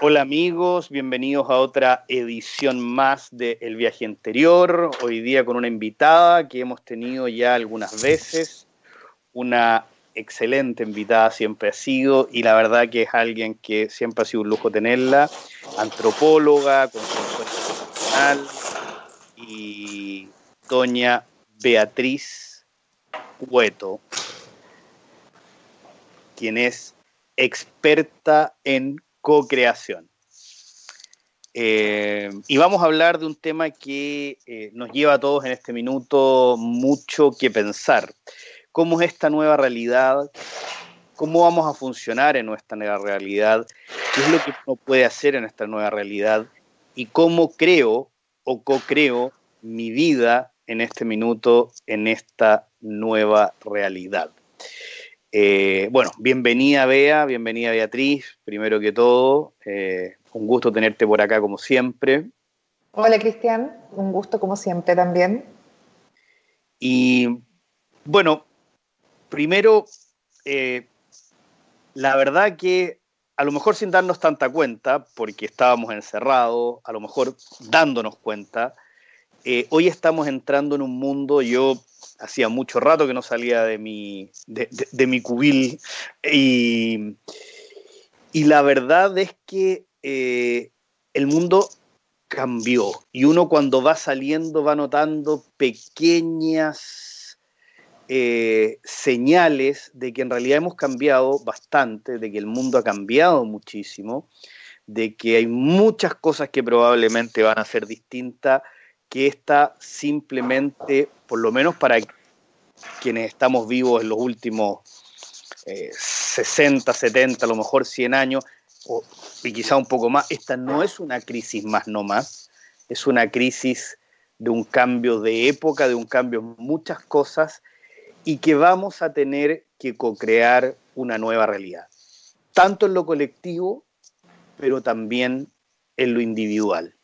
Hola amigos, bienvenidos a otra edición más de El viaje anterior. Hoy día con una invitada que hemos tenido ya algunas veces, una excelente invitada siempre ha sido y la verdad que es alguien que siempre ha sido un lujo tenerla, antropóloga, consultora profesional y doña Beatriz Hueto, quien es experta en co-creación. Eh, y vamos a hablar de un tema que eh, nos lleva a todos en este minuto mucho que pensar. ¿Cómo es esta nueva realidad? ¿Cómo vamos a funcionar en nuestra nueva realidad? ¿Qué es lo que uno puede hacer en esta nueva realidad? ¿Y cómo creo o co-creo mi vida en este minuto, en esta nueva realidad? Eh, bueno, bienvenida Bea, bienvenida Beatriz, primero que todo. Eh, un gusto tenerte por acá como siempre. Hola Cristian, un gusto como siempre también. Y bueno, primero, eh, la verdad que a lo mejor sin darnos tanta cuenta, porque estábamos encerrados, a lo mejor dándonos cuenta, hoy estamos entrando en un mundo, yo hacía mucho rato que no salía de mi, de, mi cubil y, y, la verdad es que eh, el mundo cambió y uno cuando va saliendo va notando pequeñas eh, señales de que en realidad hemos cambiado bastante, de que el mundo ha cambiado muchísimo, de que hay muchas cosas que probablemente van a ser distintas que esta simplemente, por lo menos para quienes estamos vivos en los últimos 60, eh, 70, a lo mejor 100 años, y quizá un poco más, esta no es una crisis más no más, es una crisis de un cambio de época, de un cambio en muchas cosas, y que vamos a tener que co-crear una nueva realidad, tanto en lo colectivo, pero también en lo individual.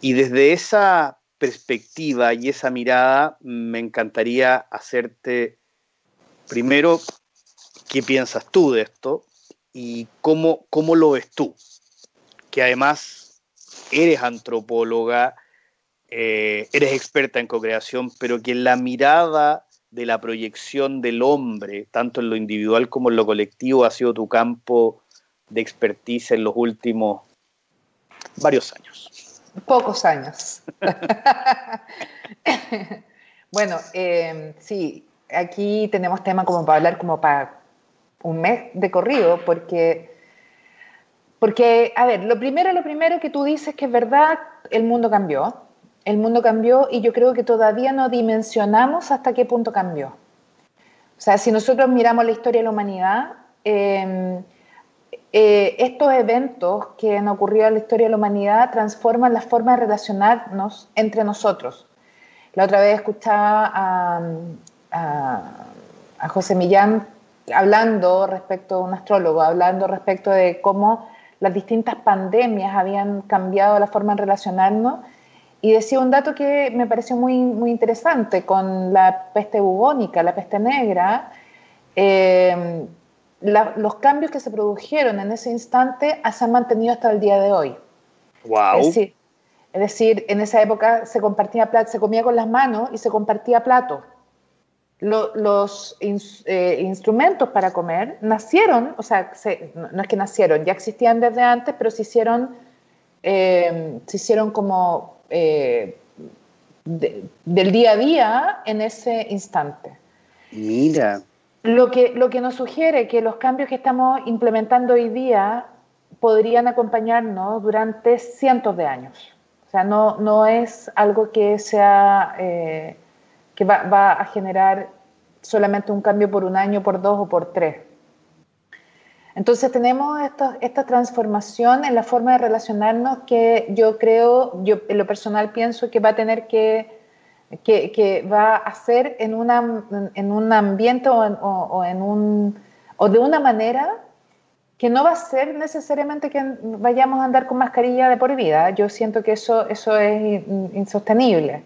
Y desde esa perspectiva y esa mirada, me encantaría hacerte primero qué piensas tú de esto y cómo, cómo lo ves tú, que además eres antropóloga, eh, eres experta en co-creación, pero que la mirada de la proyección del hombre, tanto en lo individual como en lo colectivo, ha sido tu campo de expertise en los últimos varios años. Pocos años. bueno, eh, sí, aquí tenemos tema como para hablar como para un mes de corrido, porque, porque, a ver, lo primero, lo primero que tú dices que es verdad, el mundo cambió. El mundo cambió y yo creo que todavía no dimensionamos hasta qué punto cambió. O sea, si nosotros miramos la historia de la humanidad, eh, eh, estos eventos que han ocurrido en la historia de la humanidad transforman la forma de relacionarnos entre nosotros. La otra vez escuchaba a, José Millán hablando respecto a un astrólogo, hablando respecto de cómo las distintas pandemias habían cambiado la forma de relacionarnos y decía un dato que me pareció muy, muy interesante con la peste bubónica, la peste negra. Eh, los cambios que se produjeron en ese instante se han mantenido hasta el día de hoy. Wow. Es decir, en esa época se compartía plato, se comía con las manos y se compartía plato. los eh, instrumentos para comer nacieron, o sea, no, es que nacieron, ya existían desde antes, pero se hicieron, eh, se hicieron como eh, del día a día en ese instante. Mira. Lo que, lo que nos sugiere que los cambios que estamos implementando hoy día podrían acompañarnos durante cientos de años. O sea, no, no es algo que, sea, eh, que va, va, a generar solamente un cambio por un año, por dos o por tres. Entonces tenemos esta transformación en la forma de relacionarnos que yo creo, yo en lo personal pienso que va a tener que que, va a ser en, una, en un ambiente o, en, un, o de una manera que no va a ser necesariamente que vayamos a andar con mascarilla de por vida. Yo siento que eso, eso es insostenible.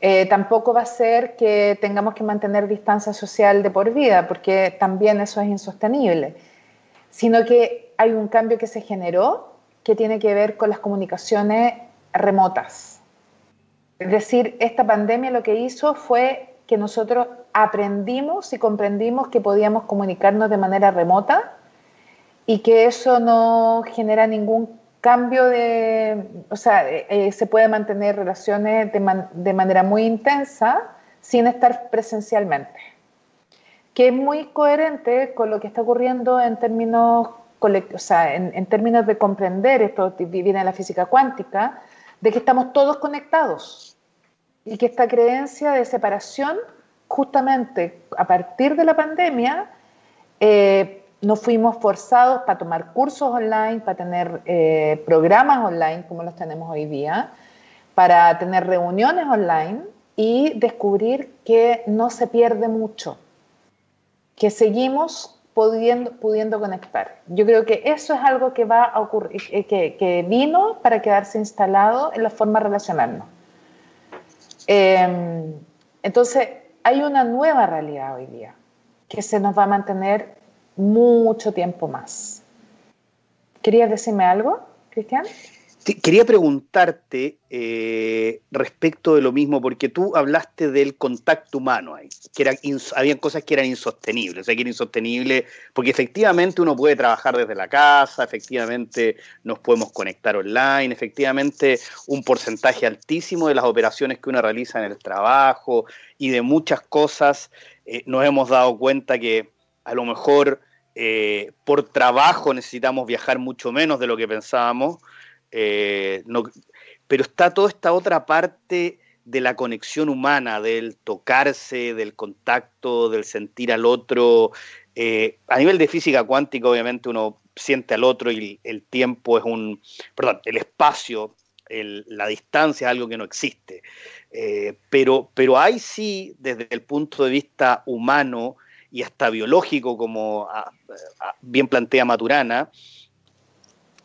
Eh, tampoco va a ser que tengamos que mantener distancia social de por vida, porque también eso es insostenible, sino que hay un cambio que se generó que tiene que ver con las comunicaciones remotas. Es decir, esta pandemia lo que hizo fue que nosotros aprendimos y comprendimos que podíamos comunicarnos de manera remota y que eso no genera ningún cambio de, o sea, eh, eh, se puede mantener relaciones de, de, manera muy intensa sin estar presencialmente, que es muy coherente con lo que está ocurriendo en términos, o sea, en términos de comprender, esto viene de la física cuántica, de que estamos todos conectados y que esta creencia de separación, justamente a partir de la pandemia, eh, nos fuimos forzados para tomar cursos online, para tener eh, programas online como los tenemos hoy día, para tener reuniones online y descubrir que no se pierde mucho, que seguimos pudiendo, pudiendo conectar. Yo creo que eso es algo que va a ocurrir, eh, que, vino para quedarse instalado en la forma de relacionarnos. Em, entonces, hay una nueva realidad hoy día que se nos va a mantener mucho tiempo más. ¿Querías decirme algo, Cristian? Quería preguntarte eh, respecto de lo mismo, porque tú hablaste del contacto humano ahí, que era, habían cosas que eran insostenibles, o sea, que era insostenible, porque efectivamente uno puede trabajar desde la casa, efectivamente nos podemos conectar online, efectivamente un porcentaje altísimo de las operaciones que uno realiza en el trabajo y de muchas cosas eh, nos hemos dado cuenta que a lo mejor eh, por trabajo necesitamos viajar mucho menos de lo que pensábamos, eh, pero está toda esta otra parte de la conexión humana, del tocarse, del contacto, del sentir al otro. Eh, a nivel de física cuántica, obviamente uno siente al otro y el tiempo es un, perdón, el espacio, la distancia es algo que no existe. pero, pero hay sí, desde el punto de vista humano, y hasta biológico, como ah, ah, bien plantea Maturana,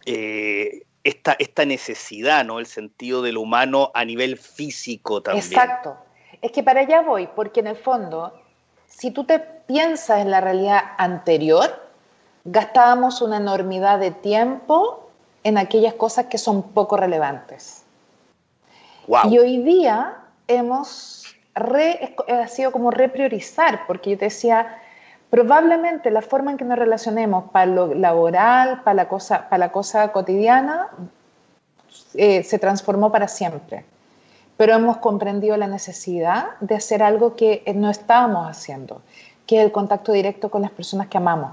eh, esta, esta, necesidad, ¿no? El sentido del humano a nivel físico también. Exacto. Es que para allá voy, porque en el fondo, si tú te piensas en la realidad anterior, gastábamos una enormidad de tiempo en aquellas cosas que son poco relevantes. Y hoy día hemos ha sido como repriorizar, porque yo te decía, probablemente la forma en que nos relacionemos para lo laboral, para la cosa, para la cosa cotidiana, eh, se transformó para siempre. Pero hemos comprendido la necesidad de hacer algo que no estábamos haciendo, que es el contacto directo con las personas que amamos.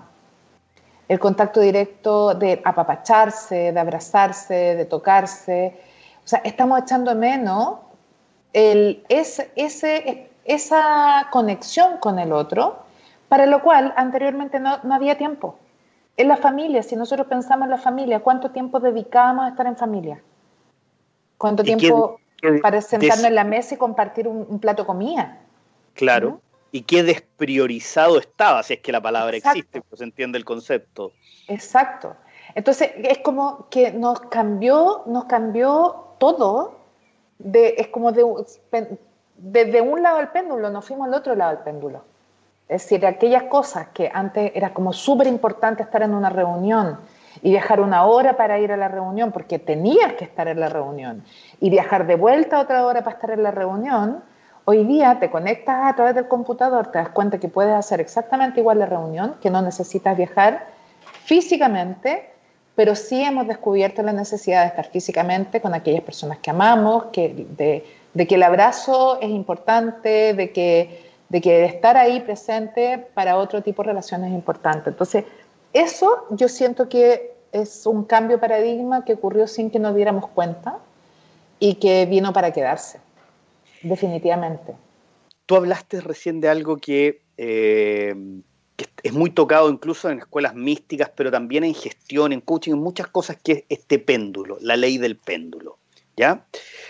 El contacto directo de apapacharse, de abrazarse, de tocarse. O sea, estamos echando menos esa conexión con el otro, para lo cual anteriormente no, había tiempo. En la familia, si nosotros pensamos en la familia, ¿cuánto tiempo dedicábamos a estar en familia? ¿Cuánto tiempo para sentarnos en la mesa y compartir un, plato de comida? Claro. Y qué despriorizado estaba, si es que la palabra existe, pues se entiende el concepto. Exacto. Entonces, es como que nos cambió, nos cambió todo es como de, desde un lado del péndulo, nos fuimos al otro lado del péndulo. Es decir, aquellas cosas que antes era como súper importante estar en una reunión y viajar una hora para ir a la reunión porque tenías que estar en la reunión y viajar de vuelta otra hora para estar en la reunión, hoy día te conectas a través del computador, te das cuenta que puedes hacer exactamente igual la reunión, que no necesitas viajar físicamente pero sí hemos descubierto la necesidad de estar físicamente con aquellas personas que amamos, que, de, que el abrazo es importante, de que, de que estar ahí presente para otro tipo de relaciones es importante. Entonces, eso yo siento que es un cambio de paradigma que ocurrió sin que nos diéramos cuenta y que vino para quedarse, definitivamente. Tú hablaste recién de algo que eh, que es muy tocado incluso en escuelas místicas, pero también en gestión, en coaching, en muchas cosas, que es este péndulo, la ley del péndulo. ¿Ya?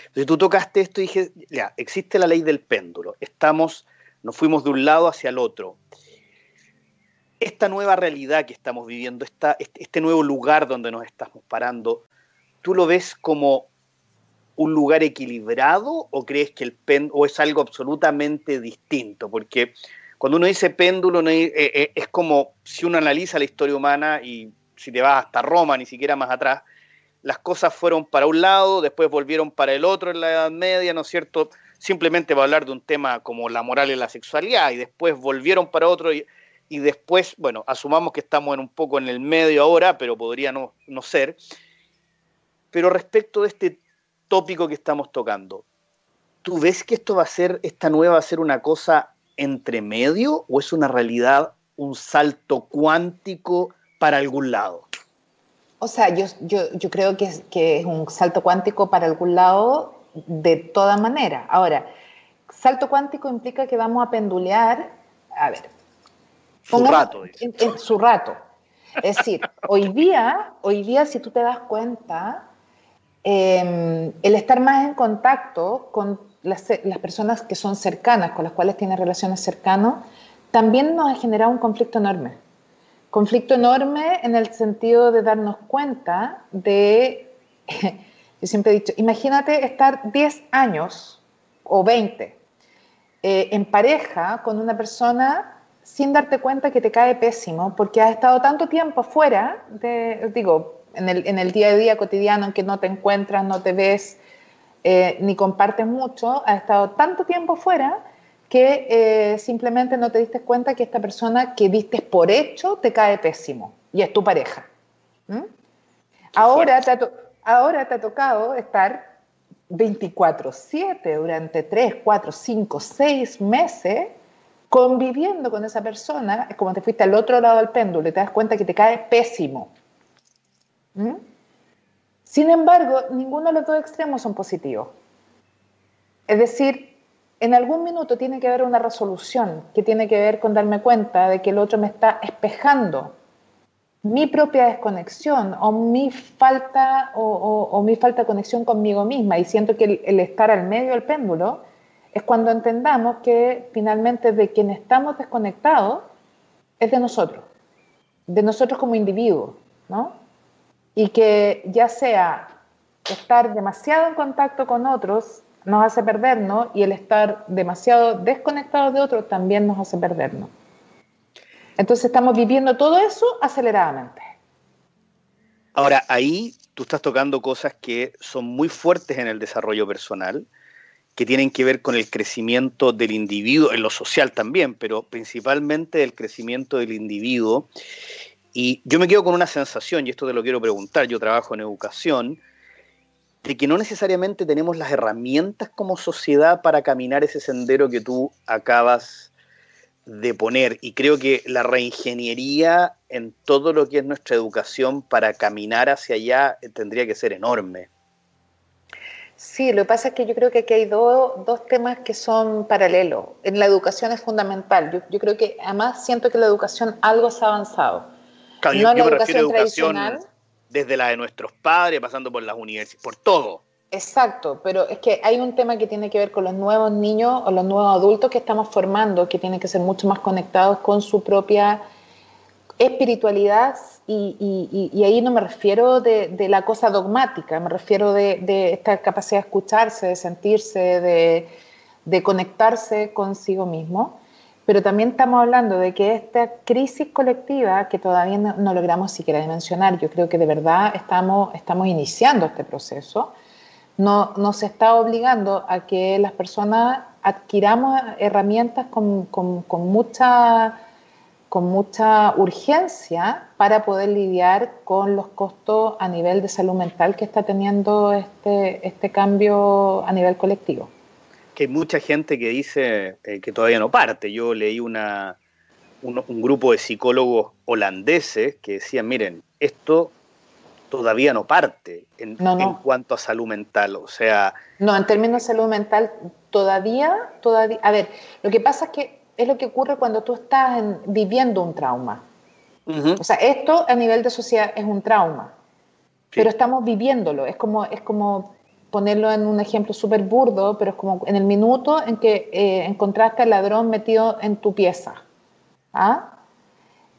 Entonces tú tocaste esto y dije, ya, existe la ley del péndulo, estamos, nos fuimos de un lado hacia el otro. Esta nueva realidad que estamos viviendo, esta, este, este nuevo lugar donde nos estamos parando, ¿tú lo ves como un lugar equilibrado o crees que el péndulo es algo absolutamente distinto? Porque cuando uno dice péndulo, eh, eh, es como si uno analiza la historia humana y si te vas hasta Roma, ni siquiera más atrás, las cosas fueron para un lado, después volvieron para el otro en la Edad Media, ¿no es cierto? Simplemente va a hablar de un tema como la moral y la sexualidad, y después volvieron para otro, y, después, bueno, asumamos que estamos en un poco en el medio ahora, pero podría no, no ser. Pero respecto de este tópico que estamos tocando, ¿tú ves que esto va a ser, esta nueva va a ser una cosa entre medio o es una realidad, un salto cuántico para algún lado? O sea, yo, yo, creo que es, que es un salto cuántico para algún lado de toda manera. Ahora, salto cuántico implica que vamos a pendulear, a ver, su rato. En, su rato. Es decir, hoy día, hoy día, si tú te das cuenta, em, el estar más en contacto con las, las, personas que son cercanas, con las cuales tienes relaciones cercanas, también nos ha generado un conflicto enorme. Conflicto enorme en el sentido de darnos cuenta de, yo siempre he dicho, imagínate estar 10 años o 20 eh, en pareja con una persona sin darte cuenta que te cae pésimo porque has estado tanto tiempo fuera, de, digo, en el, en el día a día cotidiano en que no te encuentras, no te ves, eh, ni compartes mucho, has estado tanto tiempo fuera que eh, simplemente no te diste cuenta que esta persona que diste por hecho te cae pésimo y es tu pareja. Ahora te, ha ahora te ha tocado estar 24/7 durante 3, 4, 5, 6 meses conviviendo con esa persona, es como te fuiste al otro lado del péndulo y te das cuenta que te cae pésimo. Sin embargo, ninguno de los dos extremos son positivos. Es decir, en algún minuto tiene que haber una resolución que tiene que ver con darme cuenta de que el otro me está espejando mi propia desconexión o mi falta o, mi falta de conexión conmigo misma y siento que el, estar al medio del péndulo es cuando entendamos que finalmente de quien estamos desconectados es de nosotros, de nosotros como individuos, ¿no? Y que ya sea estar demasiado en contacto con otros nos hace perdernos y el estar demasiado desconectados de otros también nos hace perdernos. Entonces estamos viviendo todo eso aceleradamente. Ahora, ahí tú estás tocando cosas que son muy fuertes en el desarrollo personal, que tienen que ver con el crecimiento del individuo, en lo social también, pero principalmente el crecimiento del individuo. Y yo me quedo con una sensación, y esto te lo quiero preguntar, yo trabajo en educación, de que no necesariamente tenemos las herramientas como sociedad para caminar ese sendero que tú acabas de poner. Y creo que la reingeniería en todo lo que es nuestra educación para caminar hacia allá eh, tendría que ser enorme. Sí, lo que pasa es que yo creo que aquí hay dos temas que son paralelos. En la educación es fundamental. Yo, creo que además siento que la educación algo se ha avanzado. no la educación tradicional desde la de nuestros padres, pasando por las universidades, por todo. Exacto, pero es que hay un tema que tiene que ver con los nuevos niños o los nuevos adultos que estamos formando, que tienen que ser mucho más conectados con su propia espiritualidad y, ahí no me refiero de, la cosa dogmática, me refiero de, esta capacidad de escucharse, de sentirse, de, conectarse consigo mismo. Pero también estamos hablando de que esta crisis colectiva, que todavía no, logramos siquiera dimensionar, yo creo que de verdad estamos, estamos iniciando este proceso, no, nos está obligando a que las personas adquiramos herramientas con, con, mucha, con mucha urgencia para poder lidiar con los costos a nivel de salud mental que está teniendo este, este cambio a nivel colectivo que hay mucha gente que dice eh, que todavía no parte. Yo leí una, un, grupo de psicólogos holandeses que decían, miren, esto todavía no parte en, en, cuanto a salud mental. O sea... No, en términos de salud mental, todavía, todavía... A ver, lo que pasa es que es lo que ocurre cuando tú estás viviendo un trauma. O sea, esto a nivel de sociedad es un trauma, pero estamos viviéndolo. Es como, es como ponerlo en un ejemplo súper burdo, pero es como en el minuto en que eh, encontraste al ladrón metido en tu pieza. ¿ah?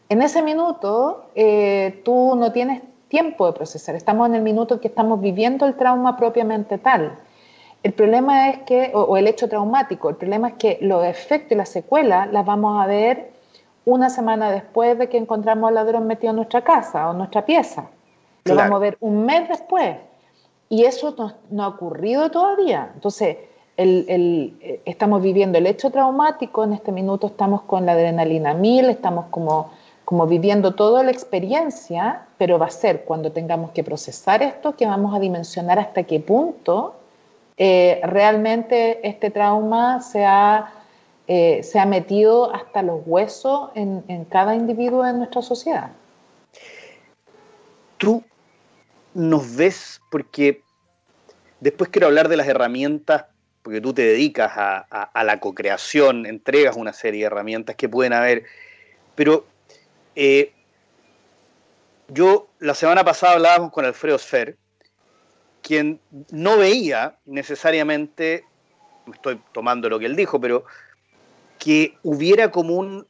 En ese minuto eh, tú no tienes tiempo de procesar, estamos en el minuto en que estamos viviendo el trauma propiamente tal. El problema es que, o, el hecho traumático, el problema es que los efectos y las secuelas las vamos a ver una semana después de que encontramos al ladrón metido en nuestra casa o en nuestra pieza. lo vamos a ver un mes después. Y eso no, ha ocurrido todavía. Entonces, eh, estamos viviendo el hecho traumático, en este minuto estamos con la adrenalina mil, estamos como, como viviendo toda la experiencia, pero va a ser cuando tengamos que procesar esto que vamos a dimensionar hasta qué punto eh, realmente este trauma se ha, eh, se ha metido hasta los huesos en, en cada individuo de nuestra sociedad. Tú nos ves porque después quiero hablar de las herramientas, porque tú te dedicas a, la co-creación, entregas una serie de herramientas que pueden haber, pero eh, yo la semana pasada hablábamos con Alfredo Sfer, quien no veía necesariamente, estoy tomando lo que él dijo, pero que hubiera como un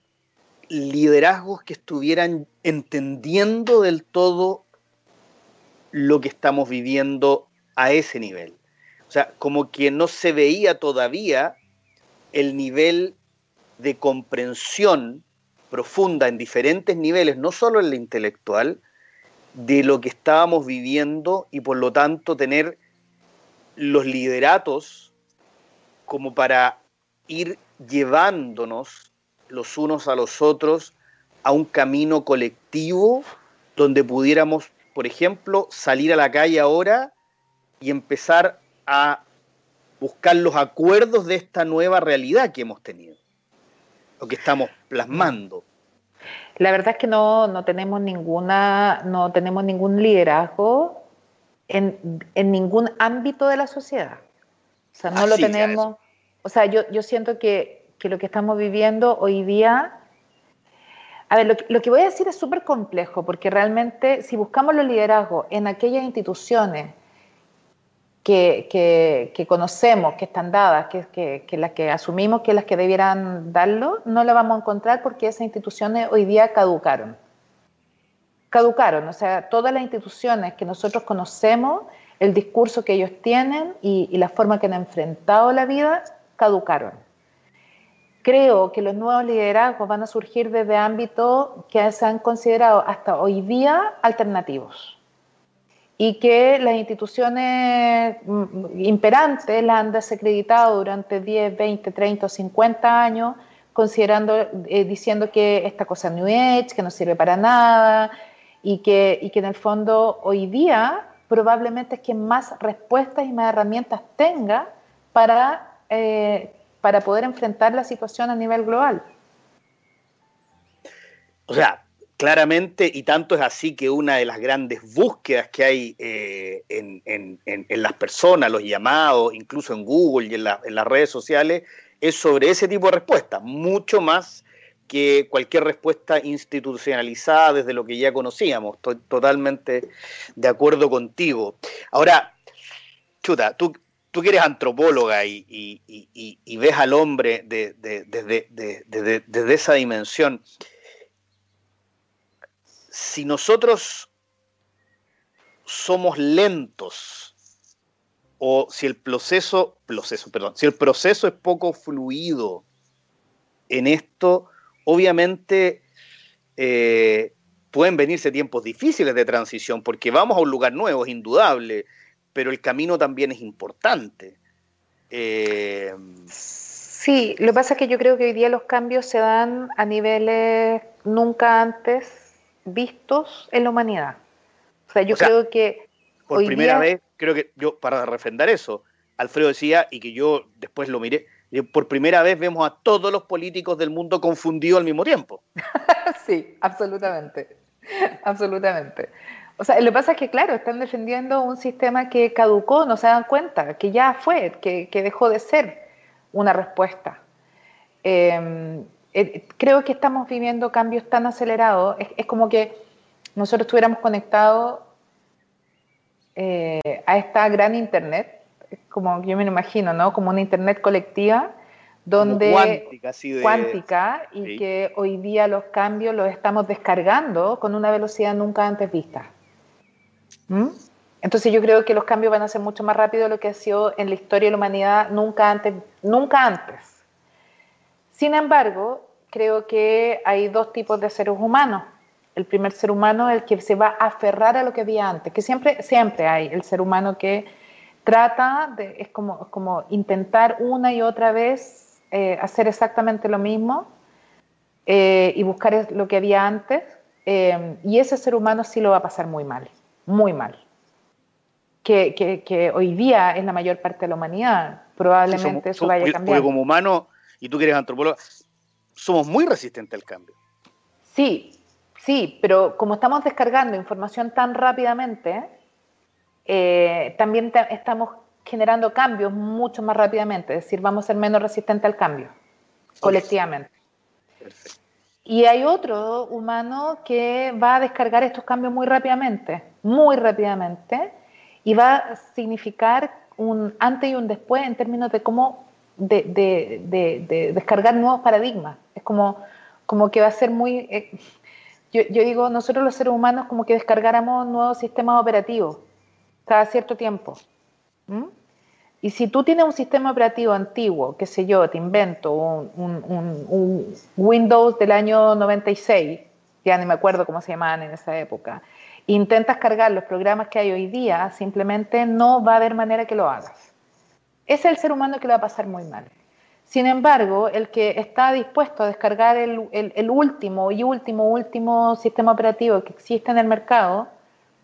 liderazgos que estuvieran entendiendo del todo lo que estamos viviendo a ese nivel. O sea, como que no se veía todavía el nivel de comprensión profunda en diferentes niveles, no solo en el intelectual, de lo que estábamos viviendo y por lo tanto tener los lideratos como para ir llevándonos los unos a los otros a un camino colectivo donde pudiéramos, por ejemplo, salir a la calle ahora y empezar a buscar los acuerdos de esta nueva realidad que hemos tenido, lo que estamos plasmando. La verdad es que no, no tenemos ninguna, no tenemos ningún liderazgo en, en, ningún ámbito de la sociedad. O sea, no lo tenemos. O sea, yo, yo siento que, que, lo que estamos viviendo hoy día. A ver, lo, lo que voy a decir es súper complejo, porque realmente si buscamos los liderazgos en aquellas instituciones que, conocemos, que están dadas, que, las que asumimos que las que debieran darlo, no la vamos a encontrar porque esas instituciones hoy día caducaron. Caducaron, o sea, todas las instituciones que nosotros conocemos, el discurso que ellos tienen y, y la forma que han enfrentado la vida, caducaron. Creo que los nuevos liderazgos van a surgir desde ámbitos que se han considerado hasta hoy día alternativos y que las instituciones mm, imperantes las han desacreditado durante 10, 20, 30 o 50 años, considerando, eh, diciendo que esta cosa New Age, que no sirve para nada, y que, y que en el fondo hoy día probablemente es quien más respuestas y más herramientas tenga para, eh, para poder enfrentar la situación a nivel global. O sea, claramente, y tanto es así que una de las grandes búsquedas que hay eh, en, las personas, los llamados, incluso en Google y en, las redes sociales, es sobre ese tipo de respuestas, mucho más que cualquier respuesta institucionalizada desde lo que ya conocíamos. Estoy totalmente de acuerdo contigo. Ahora, chuta, tú, tú que eres antropóloga y, ves al hombre desde esa dimensión, si nosotros somos lentos o si el proceso, proceso, perdón, si el proceso es poco fluido en esto, obviamente eh, pueden venirse tiempos difíciles de transición porque vamos a un lugar nuevo, es indudable, pero el camino también es importante. Eh, sí, lo que pasa es que yo creo que hoy día los cambios se dan a niveles nunca antes vistos en la humanidad. O sea, yo creo que... Por primera vez, creo que yo, para refrendar eso, Alfredo decía, y que yo después lo miré, por primera vez vemos a todos los políticos del mundo confundidos al mismo tiempo. sí, absolutamente, absolutamente. O sea, lo que pasa es que, claro, están defendiendo un sistema que caducó, no se dan cuenta, que ya fue, que, dejó de ser una respuesta. Eh, eh, creo que estamos viviendo cambios tan acelerados, es, como que nosotros estuviéramos conectados eh, a esta gran Internet, como yo me lo imagino, ¿no? Como una Internet colectiva, donde cuántica, de, cuántica y que hoy día los cambios los estamos descargando con una velocidad nunca antes vista. ¿Mm? Entonces yo creo que los cambios van a ser mucho más rápido de lo que ha sido en la historia de la humanidad nunca antes, nunca antes. Sin embargo, creo que hay dos tipos de seres humanos. el primer ser humano el que se va a aferrar a lo que había antes, que siempre, siempre hay el ser humano que trata, de, es como, como intentar una y otra vez eh, hacer exactamente lo mismo eh, y buscar lo que había antes, eh, y ese ser humano sí lo va a pasar muy mal, muy mal. Que, que, hoy día es la mayor parte de la humanidad, probablemente eso vaya a cambiar. Porque como humano, y tú que eres antropólogo, somos muy resistentes al cambio. Sí, Sí, pero como estamos descargando información tan rápidamente, eh, también estamos generando cambios mucho más rápidamente, es decir, vamos a ser menos resistentes al cambio, colectivamente. Y hay otro humano que va a descargar estos cambios muy rápidamente, muy rápidamente, y va a significar un antes y un después en términos de cómo de, descargar nuevos paradigmas. Es como, como que va a ser muy... Eh, yo, digo, nosotros los seres humanos como que descargáramos nuevos sistemas operativos cada cierto tiempo. Y si tú tienes un sistema operativo antiguo, qué sé yo, te invento un, Windows del año 96, ya ni me acuerdo cómo se llamaban en esa época, intentas cargar los programas que hay hoy día, simplemente no va a haber manera que lo hagas. Es el ser humano que le va a pasar muy mal. Sin embargo, el que está dispuesto a descargar el, último y último, último sistema operativo que existe en el mercado,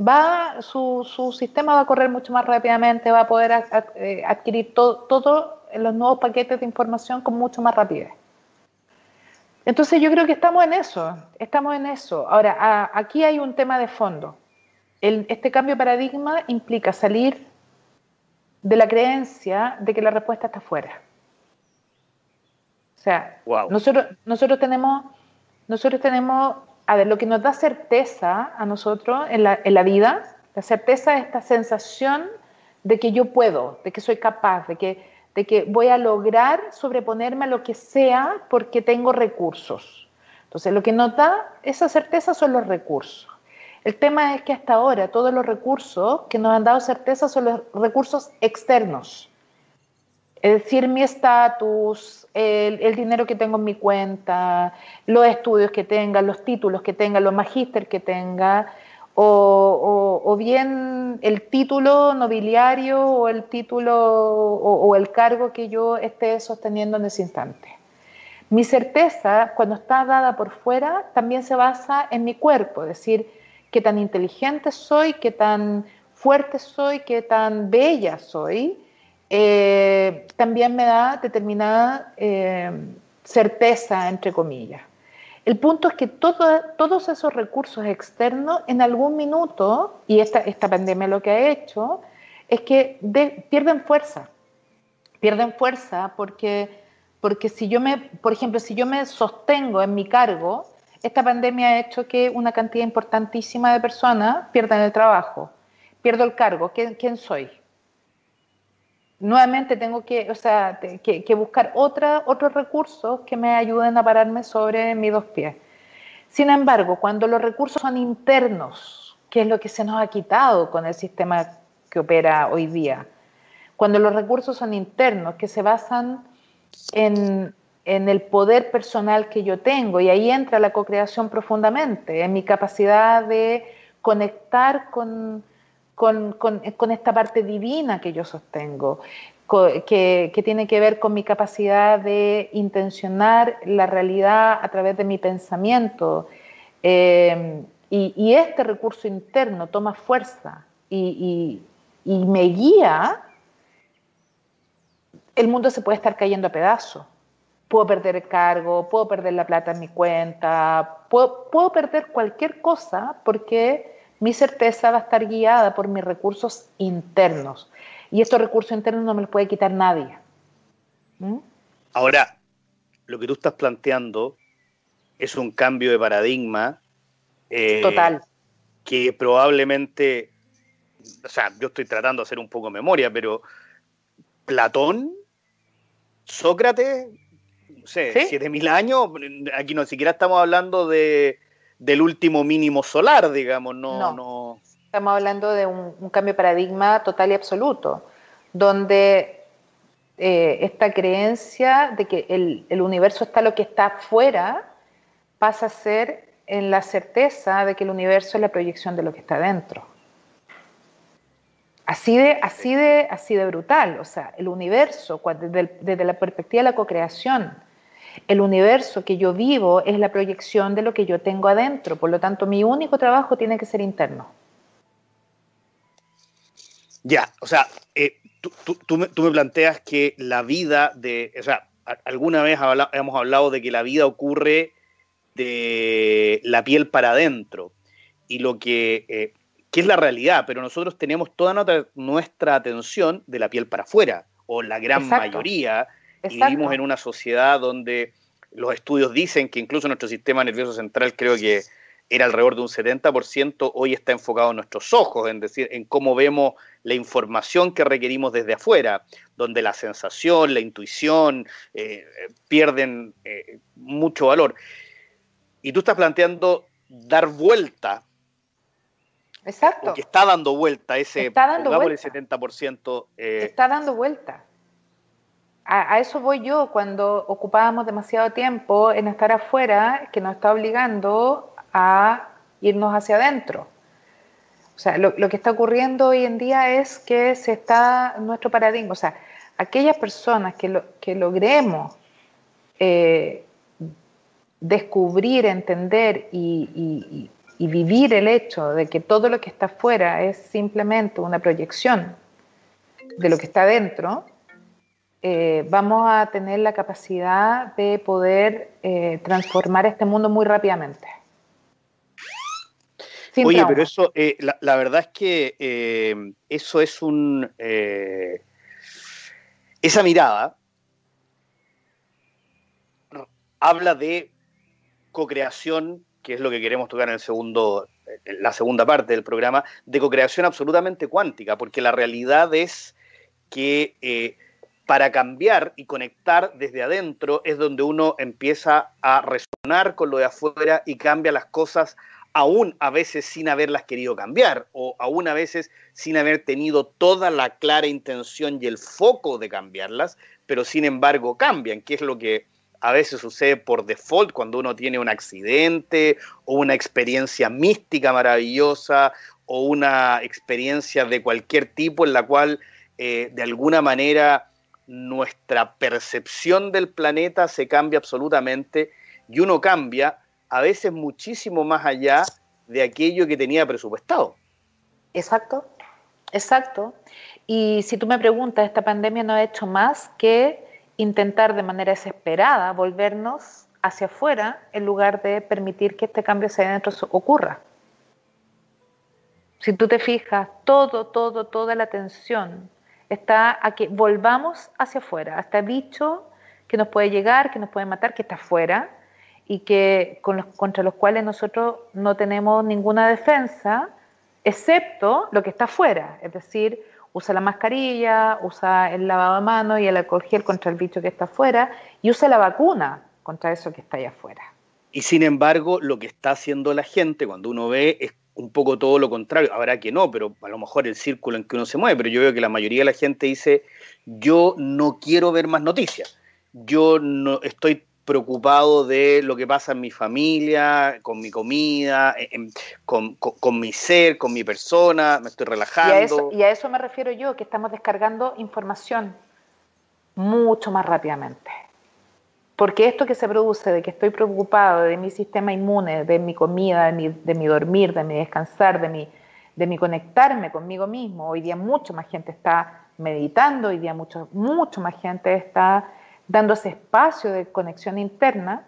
va, su, sistema va a correr mucho más rápidamente, va a poder eh, adquirir todos los nuevos paquetes de información con mucho más rapidez. Entonces yo creo que estamos en eso, estamos en eso. Ahora, aquí hay un tema de fondo. este cambio de paradigma implica salir de la creencia de que la respuesta está fuera. O sea, nosotros, nosotros tenemos, nosotros tenemos, a ver, lo que nos da certeza a nosotros en la, en la vida, la certeza es esta sensación de que yo puedo, de que soy capaz, de que, de que voy a lograr sobreponerme a lo que sea porque tengo recursos. Entonces, lo que nos da esa certeza son los recursos. El tema es que hasta ahora todos los recursos que nos han dado certeza son los recursos externos. Es decir, mi estatus, el, dinero que tengo en mi cuenta, los estudios que tenga, los títulos que tenga, los magíster que tenga, o, bien el título nobiliario o el título o, el cargo que yo esté sosteniendo en ese instante. Mi certeza, cuando está dada por fuera, también se basa en mi cuerpo, es decir, qué tan inteligente soy, qué tan fuerte soy, qué tan bella soy, eh, también me da determinada eh, certeza, entre comillas. El punto es que todos esos recursos externos en algún minuto, y esta, esta pandemia lo que ha hecho, es que pierden fuerza. Pierden fuerza porque, porque si yo me, por ejemplo, si yo me sostengo en mi cargo, esta pandemia ha hecho que una cantidad importantísima de personas pierdan el trabajo. Pierdo el cargo. quién soy? nuevamente tengo que, o sea, que, buscar otra, otros recursos que me ayuden a pararme sobre mis dos pies. Sin embargo, cuando los recursos son internos, que es lo que se nos ha quitado con el sistema que opera hoy día, cuando los recursos son internos, que se basan en, en el poder personal que yo tengo, y ahí entra la co-creación profundamente, en mi capacidad de conectar con, con, con, esta parte divina que yo sostengo, que, que, tiene que ver con mi capacidad de intencionar la realidad a través de mi pensamiento. Eh, y, este recurso interno toma fuerza y, y, me guía, el mundo se puede estar cayendo a pedazos. Puedo perder el cargo, puedo perder la plata en mi cuenta, puedo, puedo perder cualquier cosa porque mi certeza va a estar guiada por mis recursos internos. Y estos recursos internos no me los puede quitar nadie. ¿Mm? Ahora, lo que tú estás planteando es un cambio de paradigma. Eh, Total. Que probablemente, o sea, yo estoy tratando de hacer un poco de memoria, pero Platón, Sócrates, no sé, siete mil años, aquí no siquiera estamos hablando de, del último mínimo solar, digamos, no, no. Estamos hablando de un, cambio de paradigma total y absoluto, donde eh, esta creencia de que el, universo está lo que está afuera pasa a ser en la certeza de que el universo es la proyección de lo que está dentro. Así de, así de, así de brutal. O sea, el universo, desde, desde la perspectiva de la co-creación, el universo que yo vivo es la proyección de lo que yo tengo adentro. Por lo tanto, mi único trabajo tiene que ser interno. Ya, o sea, eh, tú, me, planteas que la vida de, o sea, alguna vez hemos hablado de que la vida ocurre de la piel para adentro y lo que, eh, es la realidad, pero nosotros tenemos toda nuestra, atención de la piel para afuera, o la gran mayoría, vivimos en una sociedad donde los estudios dicen que incluso nuestro sistema nervioso central creo que era alrededor de un 70%, hoy está enfocado en nuestros ojos, en decir, en cómo vemos la información que requerimos desde afuera, donde la sensación, la intuición eh, pierden eh, mucho valor. Y tú estás planteando dar vuelta. Exacto. Porque está dando vuelta ese, está dando vuelta. el 70%. Eh, está dando vuelta. A, eso voy yo cuando ocupábamos demasiado tiempo en estar afuera, que nos está obligando a irnos hacia adentro. O sea, lo, que está ocurriendo hoy en día es que se está nuestro paradigma, o sea, aquellas personas que, que logremos eh, descubrir, entender y, vivir el hecho de que todo lo que está afuera es simplemente una proyección de lo que está dentro, eh, vamos a tener la capacidad de poder eh, transformar este mundo muy rápidamente. Oye, pero eso, eh, la, verdad es que eso es un... Esa mirada habla de co-creación, que es lo que queremos tocar en el segundo, la segunda parte del programa, de co-creación absolutamente cuántica, porque la realidad es que para cambiar y conectar desde adentro es donde uno empieza a resonar con lo de afuera y cambia las cosas aún a veces sin haberlas querido cambiar o aún a veces sin haber tenido toda la clara intención y el foco de cambiarlas, pero sin embargo cambian, que es lo que a veces sucede por default cuando uno tiene un accidente o una experiencia mística maravillosa o una experiencia de cualquier tipo en la cual eh, de alguna manera nuestra percepción del planeta se cambia absolutamente y uno cambia a veces muchísimo más allá de aquello que tenía presupuestado. Exacto, exacto. Y si tú me preguntas, esta pandemia no ha hecho más que intentar de manera desesperada volvernos hacia afuera en lugar de permitir que este cambio hacia adentro ocurra. Si tú te fijas, todo, todo, toda la atención está a que volvamos hacia afuera, hasta bicho que nos puede llegar, que nos puede matar, que está afuera, y que contra los cuales nosotros no tenemos ninguna defensa, excepto lo que está afuera, es decir, usa la mascarilla, usa el lavado de manos y el alcohol contra el bicho que está afuera y usa la vacuna contra eso que está allá afuera. Y sin embargo, lo que está haciendo la gente cuando uno ve es un poco todo lo contrario. Habrá que no, pero a lo mejor el círculo en que uno se mueve, pero yo veo que la mayoría de la gente dice, yo no quiero ver más noticias. Yo no estoy preocupado de lo que pasa en mi familia, con mi comida, con, mi ser, con mi persona, me estoy relajando. Y a, eso, me refiero yo, que estamos descargando información mucho más rápidamente. Porque esto que se produce de que estoy preocupado de mi sistema inmune, de mi comida, de mi, de mi dormir, de mi descansar, de mi, de mi conectarme conmigo mismo, hoy día mucho más gente está meditando, hoy día mucho, mucho más gente está dándose espacio de conexión interna,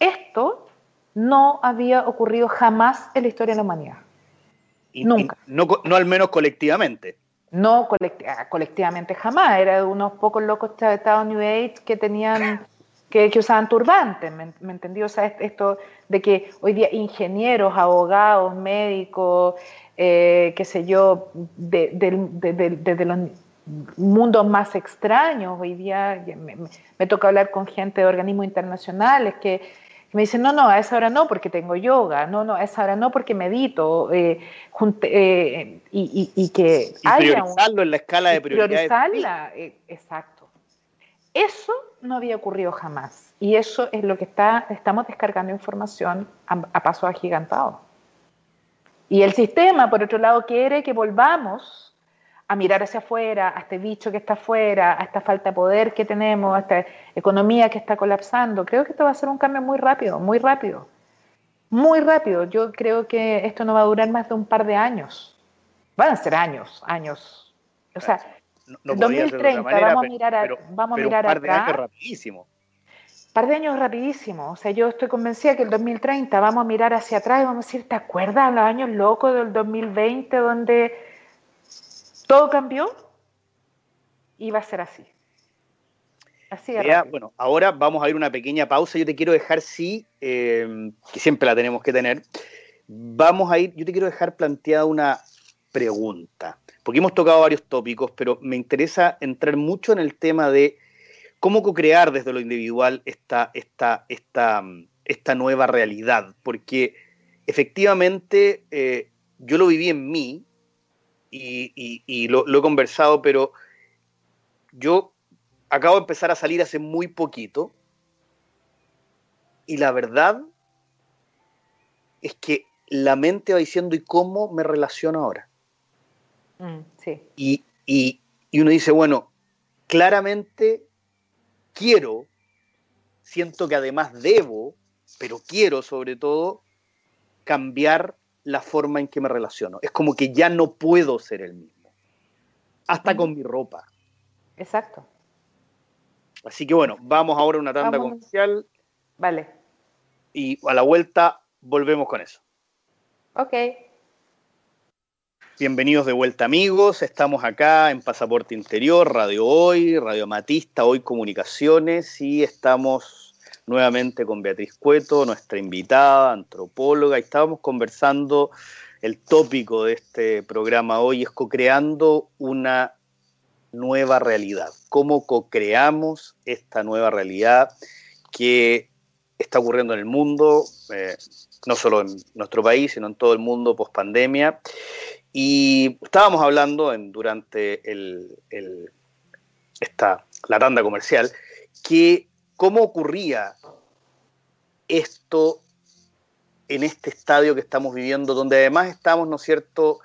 esto no había ocurrido jamás en la historia de la humanidad. Nunca. no, al menos colectivamente. No ah, colectivamente jamás. Era de unos pocos locos de New Age que tenían, que, usaban turbantes, ¿me, me entendí? O sea, esto de que hoy día ingenieros, abogados, médicos, eh, qué sé yo, de, de los mundos más extraños. Hoy día me, toca hablar con gente de organismos internacionales que, me dicen, no, no, a esa hora no porque tengo yoga, no, no, a esa hora no porque medito, eh, eh, y, y, que y priorizarlo en la escala de prioridades. Priorizarla, eh, exacto. Eso no había ocurrido jamás. Y eso es lo que está, estamos descargando información a, a paso agigantado. Y el sistema, por otro lado, quiere que volvamos a mirar hacia afuera, a este bicho que está afuera, a esta falta de poder que tenemos, a esta economía que está colapsando. Creo que esto va a ser un cambio muy rápido, muy rápido. Muy rápido. Yo creo que esto no va a durar más de un par de años. Van a ser años, años. O sea, no, 2030 vamos a mirar, a, vamos a mirar un par de años rapidísimo. Par de años rapidísimo. O sea, yo estoy convencida que el 2030 vamos a mirar hacia atrás y vamos a decir, ¿te acuerdas los años locos del 2020 donde todo cambió? Y va a ser así. Así bueno, ahora vamos a ir una pequeña pausa. Yo te quiero dejar, sí, eh, que siempre la tenemos que tener. Vamos a ir, yo te quiero dejar planteada una pregunta, porque hemos tocado varios tópicos, pero me interesa entrar mucho en el tema de cómo co-crear desde lo individual esta, esta, esta, esta nueva realidad, porque efectivamente eh, yo lo viví en mí y, lo, he conversado, pero yo acabo de empezar a salir hace muy poquito y la verdad es que la mente va diciendo, ¿y cómo me relaciono ahora? Mm, sí. y, y, uno dice, bueno, claramente quiero, siento que además debo, pero quiero sobre todo cambiar la forma en que me relaciono. Es como que ya no puedo ser el mismo, hasta con mi ropa. Exacto. Así que bueno, vamos ahora a una tanda comercial. Vale. Y a la vuelta volvemos con eso. Ok. Bienvenidos de vuelta amigos, estamos acá en Pasaporte Interior, Radio Hoy, Radio Matista, Hoy Comunicaciones y estamos nuevamente con Beatriz Cueto, nuestra invitada, antropóloga, y estábamos conversando, el tópico de este programa hoy es co-creando una nueva realidad, cómo co-creamos esta nueva realidad que está ocurriendo en el mundo, eh, no solo en nuestro país, sino en todo el mundo post pandemia y estábamos hablando durante el, la tanda comercial que cómo ocurría esto en este estadio que estamos viviendo, donde además estamos, ¿no es cierto?,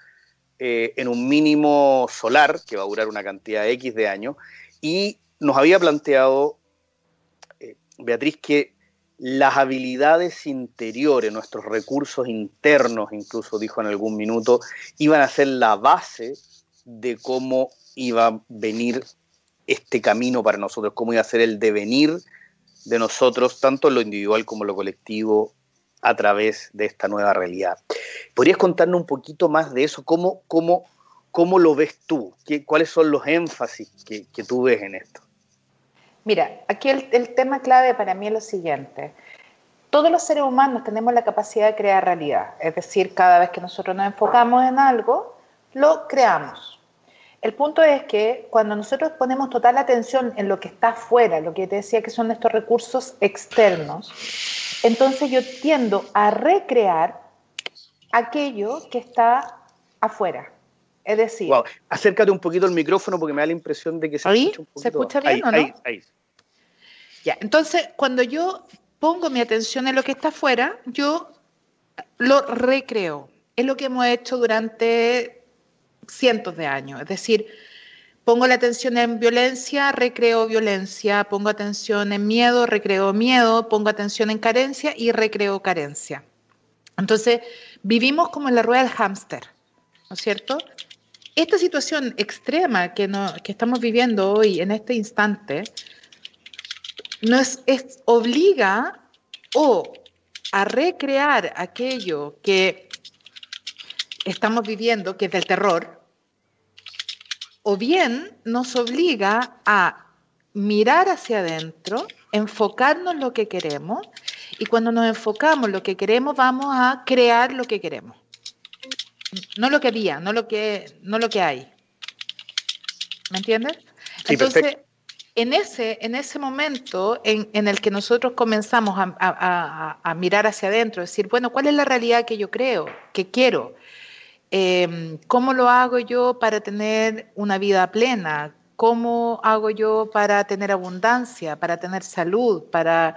eh, en un mínimo solar que va a durar una cantidad X de años, y nos había planteado eh, Beatriz que las habilidades interiores, nuestros recursos internos, incluso dijo en algún minuto, iban a ser la base de cómo iba a venir este camino para nosotros, cómo iba a ser el devenir de nosotros, tanto lo individual como lo colectivo, a través de esta nueva realidad. ¿Podrías contarnos un poquito más de eso? ¿Cómo, cómo, cómo lo ves tú? ¿Qué, ¿Cuáles son los énfasis que, que tú ves en esto? Mira, aquí el, tema clave para mí es lo siguiente. Todos los seres humanos tenemos la capacidad de crear realidad, es decir, cada vez que nosotros nos enfocamos en algo, lo creamos. El punto es que cuando nosotros ponemos total atención en lo que está afuera, lo que te decía que son estos recursos externos, entonces yo tiendo a recrear aquello que está afuera. Es decir, acércate un poquito al micrófono porque me da la impresión de que se escucha un poquito. ¿Se escucha bien o no? ahí. Ya, entonces cuando yo pongo mi atención en lo que está afuera, yo lo recreo. Es lo que hemos hecho durante cientos de años. Es decir, pongo la atención en violencia, recreo violencia, pongo atención en miedo, recreo miedo, pongo atención en carencia y recreo carencia. Entonces, vivimos como en la rueda del hámster, ¿no es cierto? Esta situación extrema que, estamos viviendo hoy, en este instante, nos obliga o a recrear aquello que estamos viviendo, que es del terror, o bien nos obliga a mirar hacia adentro, enfocarnos en lo que queremos, y cuando nos enfocamos en lo que queremos, vamos a crear lo que queremos. No lo que había, no lo que, no lo que hay. ¿Me entiendes? Entonces, en ese, en ese momento en, el que nosotros comenzamos a, mirar hacia adentro, decir, bueno, ¿cuál es la realidad que yo creo, que quiero? Em, ¿Cómo lo hago yo para tener una vida plena? ¿Cómo hago yo para tener abundancia, para tener salud, para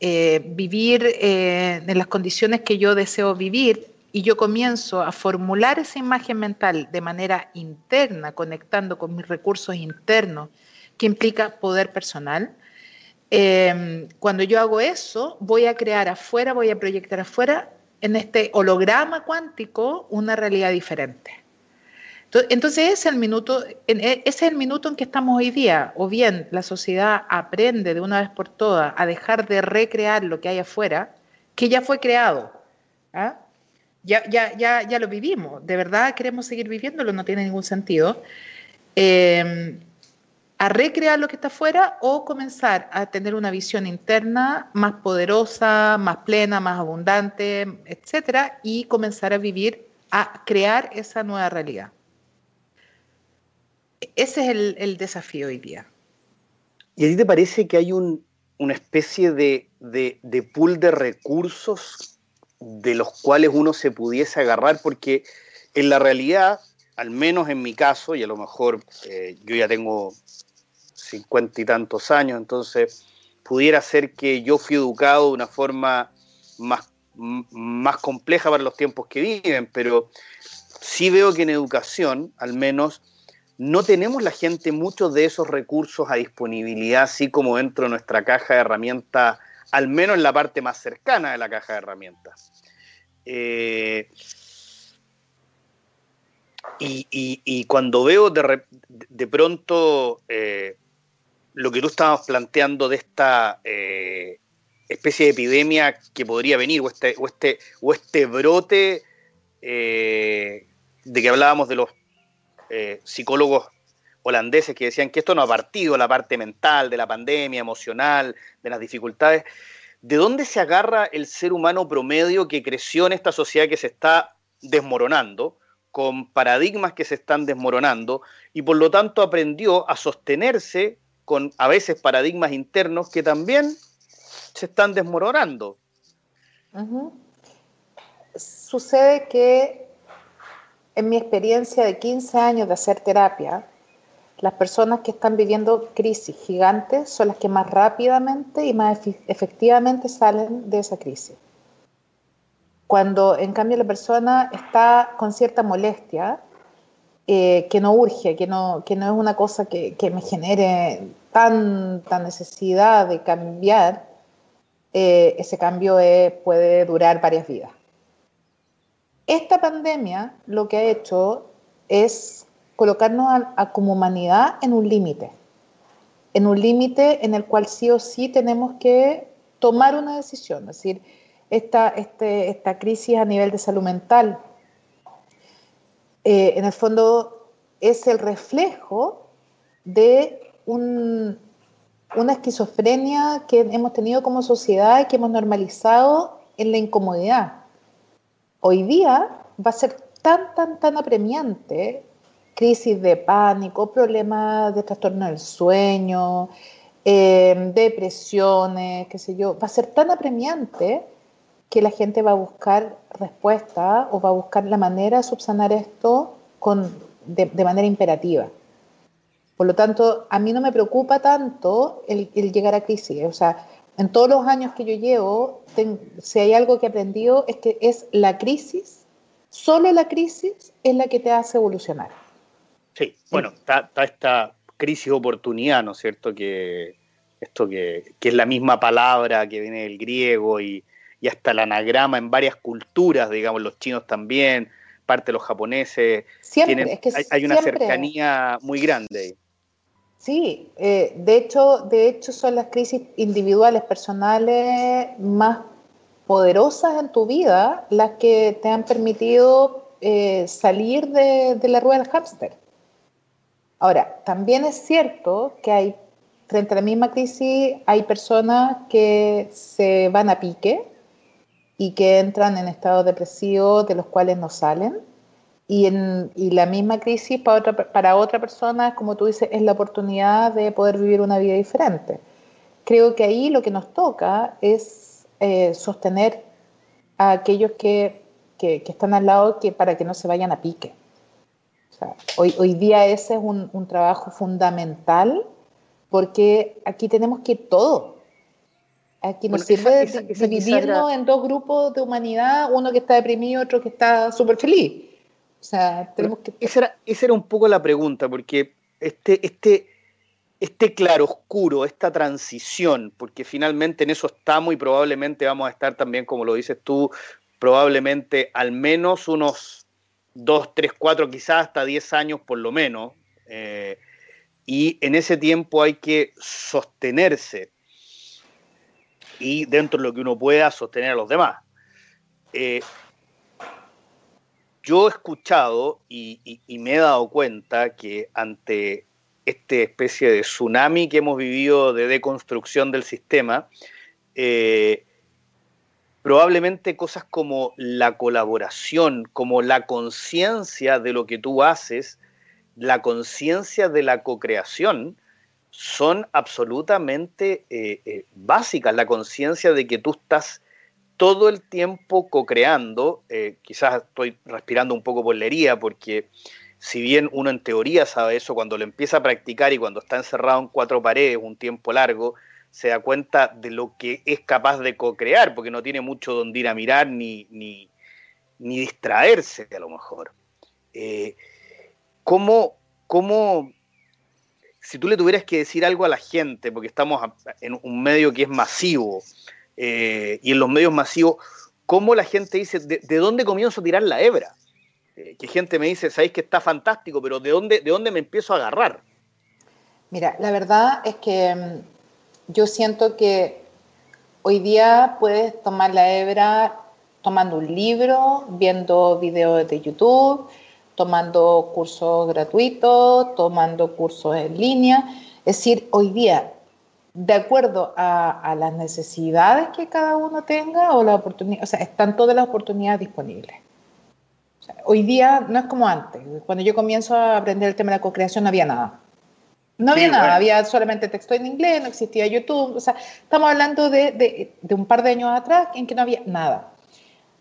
eh, vivir eh, en las condiciones que yo deseo vivir? Y yo comienzo a formular esa imagen mental de manera interna, conectando con mis recursos internos, que implica poder personal. Em, cuando yo hago eso, voy a crear afuera, voy a proyectar afuera en este holograma cuántico una realidad diferente. Entonces ese es el minuto, e, es el minuto en que estamos hoy día. O bien la sociedad aprende de una vez por todas a dejar de recrear lo que hay afuera, que ya fue creado. ¿ah? Ya, ya, ya, ya lo vivimos. De verdad queremos seguir viviéndolo, no tiene ningún sentido. Em, a recrear lo que está afuera o comenzar a tener una visión interna más poderosa, más plena, más abundante, etcétera, y comenzar a vivir, a crear esa nueva realidad. Ese es el, desafío hoy día. ¿Y a ti te parece que hay una especie de, de, pool de recursos de los cuales uno se pudiese agarrar? Porque en la realidad, al menos en mi caso, y a lo mejor eh, yo ya tengo cincuenta y tantos años, entonces pudiera ser que yo fui educado de una forma más, más compleja para los tiempos que viven, pero sí veo que en educación, al menos, no tenemos la gente muchos de esos recursos a disponibilidad, así como dentro de nuestra caja de herramientas, al menos en la parte más cercana de la caja de herramientas. Eh, y, cuando veo de, pronto eh, lo que tú estabas planteando de esta eh, especie de epidemia que podría venir, o este, o este, o este brote de que hablábamos de los psicólogos holandeses que decían que esto no ha partido la parte mental, de la pandemia, emocional, de las dificultades. ¿De dónde se agarra el ser humano promedio que creció en esta sociedad que se está desmoronando, con paradigmas que se están desmoronando, y por lo tanto aprendió a sostenerse con a veces paradigmas internos que también se están desmoronando? Sucede que en mi experiencia de 15 años de hacer terapia, las personas que están viviendo crisis gigantes son las que más rápidamente y más efectivamente salen de esa crisis. Cuando en cambio la persona está con cierta molestia, eh, que no urge, que no, que no es una cosa que, me genere tanta necesidad de cambiar, eh, ese cambio eh, puede durar varias vidas. Esta pandemia lo que ha hecho es colocarnos como humanidad en un límite, en un límite en el cual sí o sí tenemos que tomar una decisión, es decir, esta, este, esta crisis a nivel de salud mental, eh, en el fondo es el reflejo de una esquizofrenia que hemos tenido como sociedad y que hemos normalizado en la incomodidad. Hoy día va a ser tan, tan, tan apremiante, crisis de pánico, problemas de trastorno del sueño, em, depresiones, qué sé yo, va a ser tan apremiante que la gente va a buscar respuesta o va a buscar la manera de subsanar esto con, de, manera imperativa. Por lo tanto, a mí no me preocupa tanto el, el llegar a crisis. O sea, en todos los años que yo llevo, si hay algo que he aprendido es que es la crisis, solo la crisis es la que te hace evolucionar. Sí, bueno, está, esta crisis oportunidad, ¿no es cierto? Que esto que, es la misma palabra que viene del griego y, hasta el anagrama en varias culturas, digamos, los chinos también, parte de los japoneses. Siempre, hay, una cercanía muy grande. Sí, eh, de, hecho, de hecho son las crisis individuales, personales más poderosas en tu vida las que te han permitido eh, salir de, la rueda del hámster. Ahora, también es cierto que hay, frente a la misma crisis, hay personas que se van a pique y que entran en estados depresivos de los cuales no salen y, en, y la misma crisis para otra, para otra persona, como tú dices, es la oportunidad de poder vivir una vida diferente. Creo que ahí lo que nos toca es eh, sostener a aquellos que, que, están al lado que, para que no se vayan a pique. Hoy, hoy día ese es un, un, trabajo fundamental porque aquí tenemos que todo. Aquí nos sirve dividirnos en dos grupos de humanidad, uno que está deprimido, otro que está súper feliz. O sea, tenemos que... Esa era, esa era un poco la pregunta, porque este, este, este claroscuro, esta transición, porque finalmente en eso estamos y probablemente vamos a estar también, como lo dices tú, probablemente al menos unos dos, tres, cuatro, quizás hasta diez años por lo menos. Eh, y en ese tiempo hay que sostenerse y dentro de lo que uno pueda sostener a los demás. Eh, yo he escuchado y, me he dado cuenta que ante esta especie de tsunami que hemos vivido de deconstrucción del sistema, eh, probablemente cosas como la colaboración, como la conciencia de lo que tú haces, la conciencia de la co-creación, son absolutamente eh, eh, básicas. La conciencia de que tú estás todo el tiempo co-creando, eh, quizás estoy respirando un poco por porque si bien uno en teoría sabe eso, cuando lo empieza a practicar y cuando está encerrado en cuatro paredes un tiempo largo, se da cuenta de lo que es capaz de co-crear, porque no tiene mucho donde ir a mirar ni, ni, distraerse a lo mejor. Eh, ¿cómo, ¿Cómo, si tú le tuvieras que decir algo a la gente, porque estamos en un medio que es masivo, eh, y en los medios masivos, cómo la gente dice, ¿de, dónde comienzo a tirar la hebra? Eh, que gente me dice, sabéis que está fantástico, pero ¿de dónde, ¿de dónde me empiezo a agarrar? Mira, la verdad es que mm, yo siento que hoy día puedes tomar la hebra tomando un libro, viendo videos de YouTube, tomando cursos gratuitos, tomando cursos en línea. Es decir, hoy día, de acuerdo a, las necesidades que cada uno tenga o la oportunidad, o sea, están todas las oportunidades disponibles. hoy día no es como antes. Cuando yo comienzo a aprender el tema de la co-creación no había nada. No había nada, había solamente texto en inglés, no existía YouTube, o sea, estamos hablando de, un par de años atrás en que no había nada.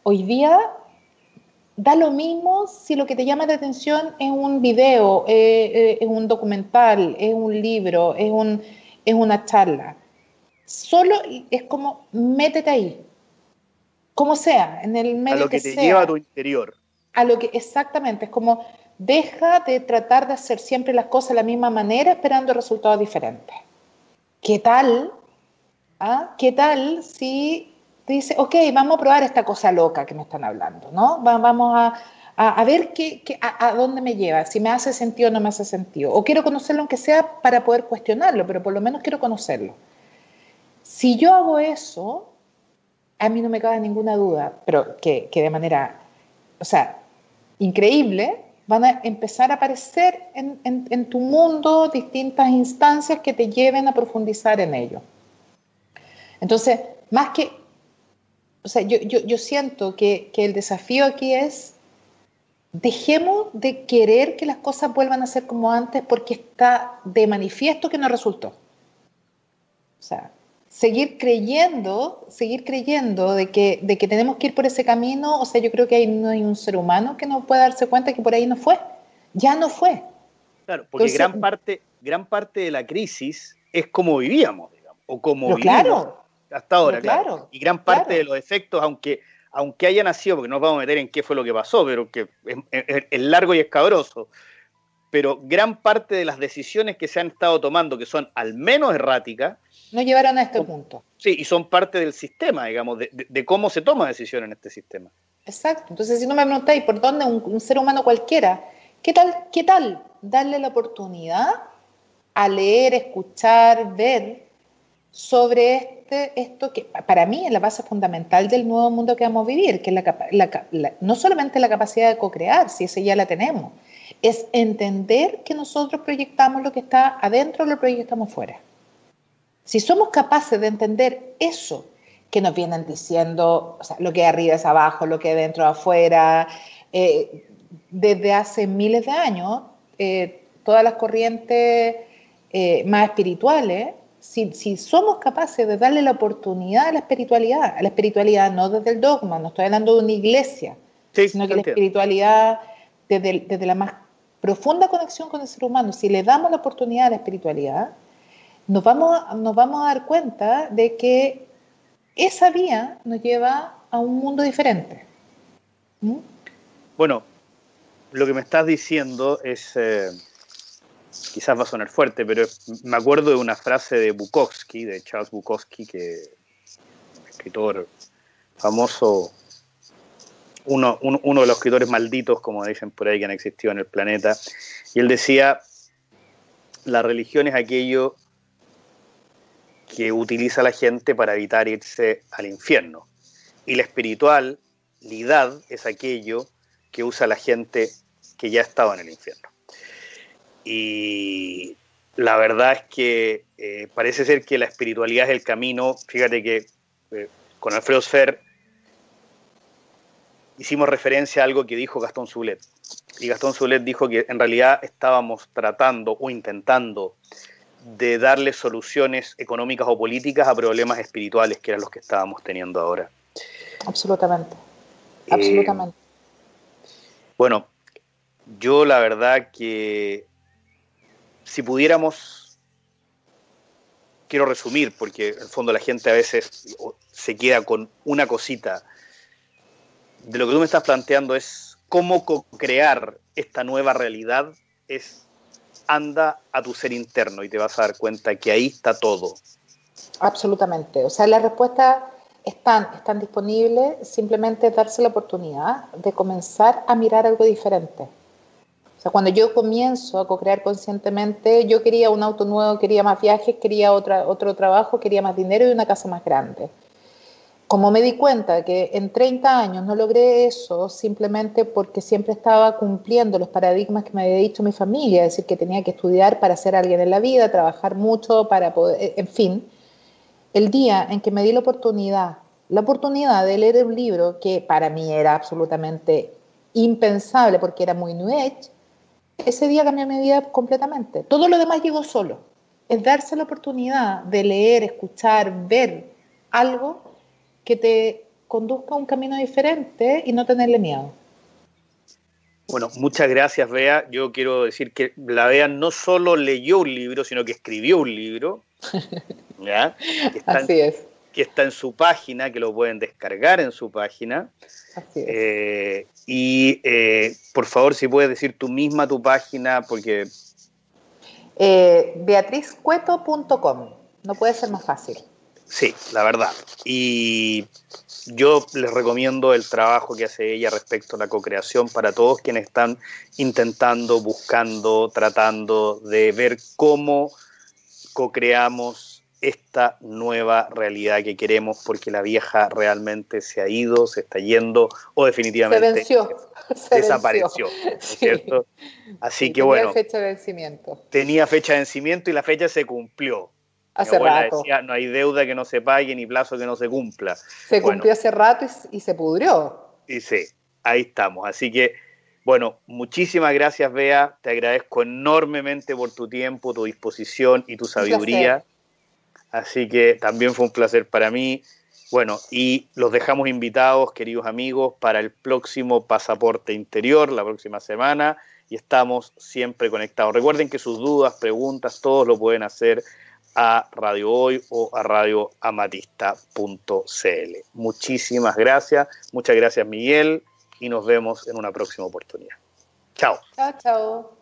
Hoy día da lo mismo si lo que te llama la atención es un video, eh, eh, es un documental, es un libro, es, un, es una charla. Solo es como métete ahí, como sea, en el medio a lo que, te lleva a tu interior. A lo que exactamente, es como deja de tratar de hacer siempre las cosas de la misma manera esperando resultados diferentes. ¿Qué tal? ¿Ah? ¿Qué tal si dice, ok, vamos a probar esta cosa loca que me están hablando, ¿no? Vamos a, a, ver qué, a, dónde me lleva, si me hace sentido o no me hace sentido. O quiero conocerlo aunque sea para poder cuestionarlo, pero por lo menos quiero conocerlo. Si yo hago eso, a mí no me cabe ninguna duda, pero que, que de manera, o sea, increíble, van a empezar a aparecer en, tu mundo distintas instancias que te lleven a profundizar en ello. Entonces, más que, o sea, yo, siento que, el desafío aquí es, dejemos de querer que las cosas vuelvan a ser como antes porque está de manifiesto que no resultó. O sea, seguir creyendo, seguir creyendo de que, de que tenemos que ir por ese camino, o sea, yo creo que hay, no hay un ser humano que no pueda darse cuenta que por ahí no fue, ya no fue. Claro, porque gran, parte, gran parte de la crisis es como vivíamos, digamos, o como vivimos claro, hasta ahora, claro, Y gran parte de los efectos, aunque, aunque haya nacido, porque no nos vamos a meter en qué fue lo que pasó, pero que es largo y escabroso, pero gran parte de las decisiones que se han estado tomando, que son al menos erráticas, no llevaron a este punto. Sí, y son parte del sistema, digamos, de, cómo se toma decisión en este sistema. Exacto. Entonces, si no me preguntáis por dónde un, ser humano cualquiera, ¿qué tal, ¿qué tal darle la oportunidad a leer, escuchar, ver sobre este, esto que para mí es la base fundamental del nuevo mundo que vamos a vivir, que es la, no solamente la capacidad de co-crear, si esa ya la tenemos, es entender que nosotros proyectamos lo que está adentro, lo proyectamos fuera. Si somos capaces de entender eso que nos vienen diciendo, o sea, lo que arriba es abajo, lo que dentro es afuera, eh, desde hace miles de años, eh, todas las corrientes eh, más espirituales, si, si, somos capaces de darle la oportunidad a la espiritualidad, a la espiritualidad no desde el dogma, no estoy hablando de una iglesia, sino que la espiritualidad desde, desde, la más profunda conexión con el ser humano, si le damos la oportunidad a la espiritualidad, nos vamos, nos vamos a dar cuenta de que esa vía nos lleva a un mundo diferente. ¿Mm? Bueno, lo que me estás diciendo es, eh, quizás va a sonar fuerte, pero me acuerdo de una frase de Bukowski, de Charles Bukowski, que escritor famoso, uno, uno de los escritores malditos, como dicen por ahí, que han existido en el planeta, y él decía, la religión es aquello que utiliza la gente para evitar irse al infierno. Y la espiritualidad es aquello que usa la gente que ya estaba en el infierno. Y la verdad es que eh, parece ser que la espiritualidad es el camino. Fíjate que eh, con Alfredo Sfer hicimos referencia a algo que dijo Gastón Zulet. Y Gastón Zulet dijo que en realidad estábamos tratando o intentando de darle soluciones económicas o políticas a problemas espirituales que eran los que estábamos teniendo ahora. Absolutamente, eh, absolutamente. bueno, yo la verdad que si pudiéramos, quiero resumir, porque en el fondo la gente a veces se queda con una cosita, de lo que tú me estás planteando es cómo crear esta nueva realidad es anda a tu ser interno y te vas a dar cuenta que ahí está todo. Absolutamente. O sea, las respuestas están, están disponibles, simplemente darse la oportunidad de comenzar a mirar algo diferente. O sea, cuando yo comienzo a co-crear conscientemente, yo quería un auto nuevo, quería más viajes, quería otra, otro trabajo, quería más dinero y una casa más grande como me di cuenta que en 30 años no logré eso simplemente porque siempre estaba cumpliendo los paradigmas que me había dicho mi familia, es decir, que tenía que estudiar para ser alguien en la vida, trabajar mucho para poder, eh, en fin, el día en que me di la oportunidad, la oportunidad de leer un libro que para mí era absolutamente impensable porque era muy New Age, ese día cambió mi vida completamente. Todo lo demás llegó solo. Es darse la oportunidad de leer, escuchar, ver algo que te conduzca a un camino diferente y no tenerle miedo. Bueno, muchas gracias, Bea. Yo quiero decir que la Bea no solo leyó un libro, sino que escribió un libro. ¿ya? Así es. Que está en su página, que lo pueden descargar en su página. Así es. Eh, y eh, por favor, si puedes decir tú misma tu página, porque. Eh, beatrizcueto.com. No puede ser más fácil. Sí, la verdad. Y yo les recomiendo el trabajo que hace ella respecto a la co-creación para todos quienes están intentando, buscando, tratando de ver cómo co-creamos esta nueva realidad que queremos porque la vieja realmente se ha ido, se está yendo o definitivamente desapareció. ¿cierto? Así que bueno. Tenía fecha de vencimiento. Tenía fecha de vencimiento y la fecha se cumplió. Hace rato. Decía, no hay deuda que no se pague ni plazo que no se cumpla. Se cumplió hace rato y, se pudrió. Y sí, ahí estamos. Así que, bueno, muchísimas gracias, Bea. Te agradezco enormemente por tu tiempo, tu disposición y tu sabiduría. Así que también fue un placer para mí. Bueno, y los dejamos invitados, queridos amigos, para el próximo pasaporte interior, la próxima semana, y estamos siempre conectados. Recuerden que sus dudas, preguntas, todos lo pueden hacer a Radio Hoy o a radioamatista.cl. Muchísimas gracias, muchas gracias Miguel y nos vemos en una próxima oportunidad. Chao. Chao, chao.